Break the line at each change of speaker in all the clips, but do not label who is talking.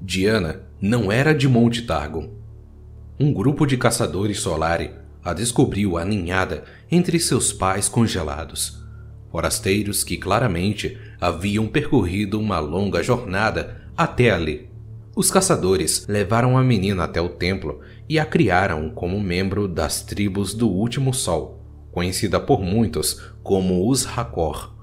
Diana não era de Monte Targon. Um grupo de caçadores Solari a descobriu aninhada entre seus pais congelados, forasteiros que claramente haviam percorrido uma longa jornada até ali. Os caçadores levaram a menina até o templo e a criaram como membro das tribos do Último Sol, conhecida por muitos como os Hakor.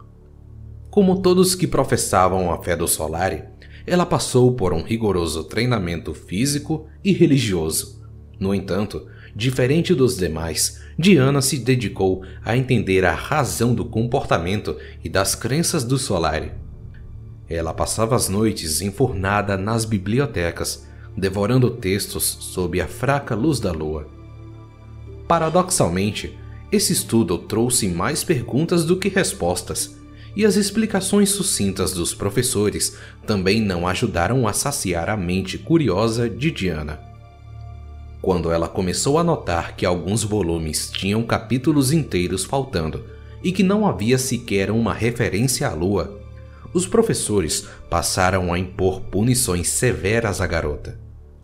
Como todos que professavam a fé do Solari, ela passou por um rigoroso treinamento físico e religioso. No entanto, diferente dos demais, Diana se dedicou a entender a razão do comportamento e das crenças do Solari. Ela passava as noites enfurnada nas bibliotecas, devorando textos sob a fraca luz da lua. Paradoxalmente, esse estudo trouxe mais perguntas do que respostas, e as explicações sucintas dos professores também não ajudaram a saciar a mente curiosa de Diana. Quando ela começou a notar que alguns volumes tinham capítulos inteiros faltando e que não havia sequer uma referência à lua, os professores passaram a impor punições severas à garota.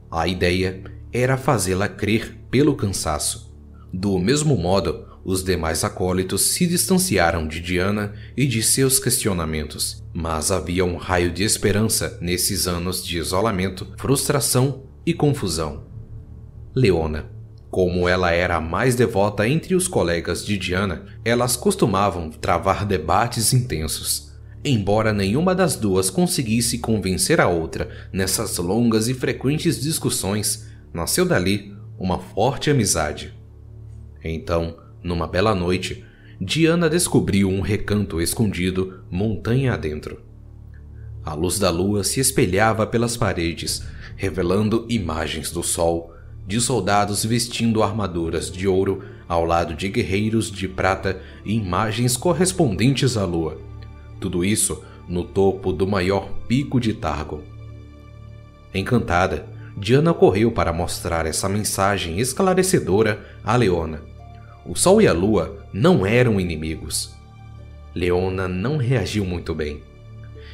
A ideia era fazê-la crer pelo cansaço. Do mesmo modo, os demais acólitos se distanciaram de Diana e de seus questionamentos, mas havia um raio de esperança nesses anos de isolamento, frustração e confusão. Leona. Como ela era a mais devota entre os colegas de Diana, elas costumavam travar debates intensos. Embora nenhuma das duas conseguisse convencer a outra nessas longas e frequentes discussões, nasceu dali uma forte amizade. Então, numa bela noite, Diana descobriu um recanto escondido montanha adentro. A luz da lua se espelhava pelas paredes, revelando imagens do sol, de soldados vestindo armaduras de ouro ao lado de guerreiros de prata e imagens correspondentes à lua. Tudo isso no topo do maior pico de Targon. Encantada, Diana correu para mostrar essa mensagem esclarecedora a Leona o Sol e a Lua não eram inimigos. Leona não reagiu muito bem.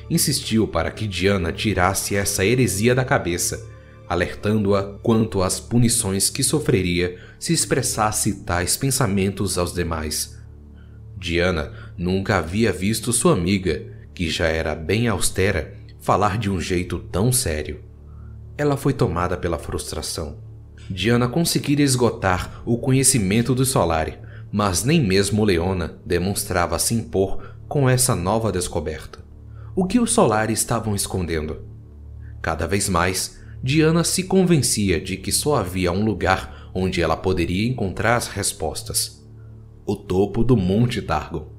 Insistiu para que Diana tirasse essa heresia da cabeça, alertando-a quanto às punições que sofreria se expressasse tais pensamentos aos demais. Diana nunca havia visto sua amiga, que já era bem austera, falar de um jeito tão sério. Ela foi tomada pela frustração. Diana conseguira esgotar o conhecimento do Solari, mas nem mesmo Leona demonstrava se impor com essa nova descoberta. O que os Solari estavam escondendo? Cada vez mais, Diana se convencia de que só havia um lugar onde ela poderia encontrar as respostas: o topo do Monte Targon.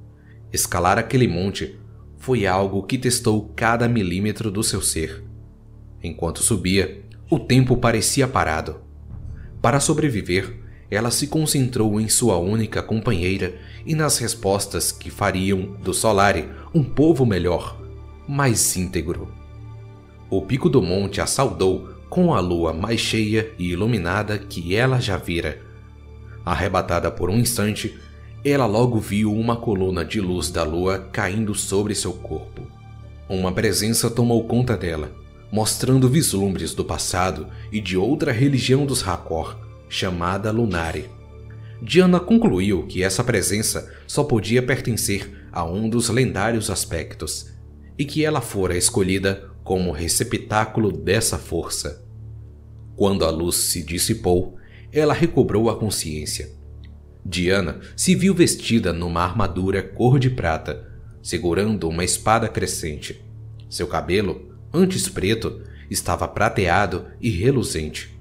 Escalar aquele monte foi algo que testou cada milímetro do seu ser. Enquanto subia, o tempo parecia parado para sobreviver, ela se concentrou em sua única companheira e nas respostas que fariam do Solari um povo melhor, mais íntegro. O pico do monte a saudou com a lua mais cheia e iluminada que ela já vira. Arrebatada por um instante, ela logo viu uma coluna de luz da lua caindo sobre seu corpo. Uma presença tomou conta dela mostrando vislumbres do passado e de outra religião dos Hakor, chamada Lunari. Diana concluiu que essa presença só podia pertencer a um dos lendários aspectos, e que ela fora escolhida como receptáculo dessa força. Quando a luz se dissipou, ela recobrou a consciência. Diana se viu vestida numa armadura cor de prata, segurando uma espada crescente. Seu cabelo antes preto, estava prateado e reluzente.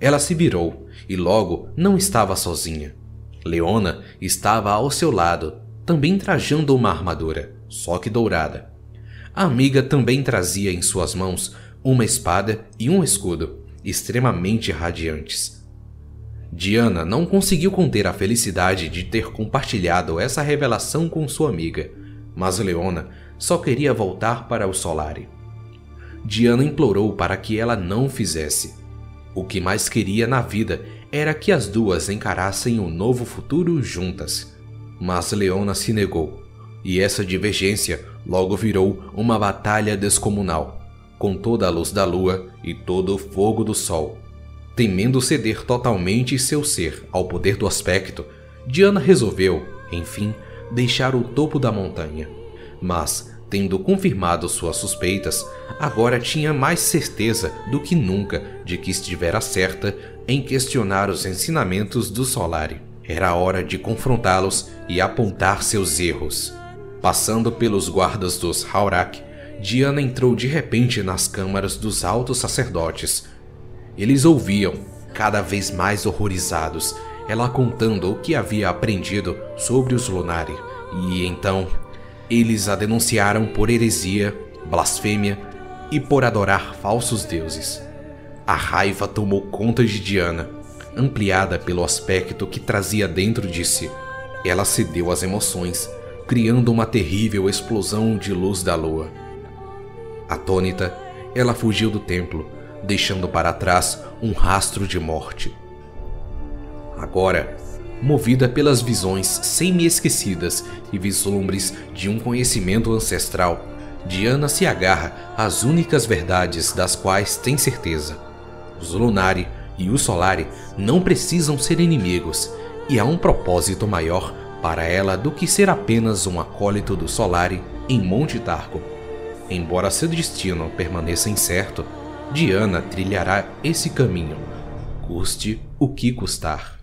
Ela se virou e logo não estava sozinha. Leona estava ao seu lado, também trajando uma armadura, só que dourada. A amiga também trazia em suas mãos uma espada e um escudo, extremamente radiantes. Diana não conseguiu conter a felicidade de ter compartilhado essa revelação com sua amiga, mas Leona só queria voltar para o Solari. Diana implorou para que ela não fizesse. O que mais queria na vida era que as duas encarassem um novo futuro juntas. Mas Leona se negou. E essa divergência logo virou uma batalha descomunal, com toda a luz da lua e todo o fogo do sol. Temendo ceder totalmente seu ser ao poder do aspecto, Diana resolveu, enfim, deixar o topo da montanha. Mas, tendo confirmado suas suspeitas, agora tinha mais certeza do que nunca de que estivera certa em questionar os ensinamentos do Solari. Era hora de confrontá-los e apontar seus erros. Passando pelos guardas dos Haurak, Diana entrou de repente nas câmaras dos altos sacerdotes. Eles ouviam, cada vez mais horrorizados, ela contando o que havia aprendido sobre os Lunari. E então, eles a denunciaram por heresia, blasfêmia e por adorar falsos deuses. A raiva tomou conta de Diana, ampliada pelo aspecto que trazia dentro de si. Ela cedeu às emoções criando uma terrível explosão de luz da lua. Atônita, ela fugiu do templo, deixando para trás um rastro de morte. Agora, movida pelas visões semi-esquecidas e vislumbres de um conhecimento ancestral, Diana se agarra às únicas verdades das quais tem certeza. Os Lunari e o Solari não precisam ser inimigos, e há um propósito maior para ela do que ser apenas um acólito do Solari em Monte Tarco. Embora seu destino permaneça incerto, Diana trilhará esse caminho, custe o que custar.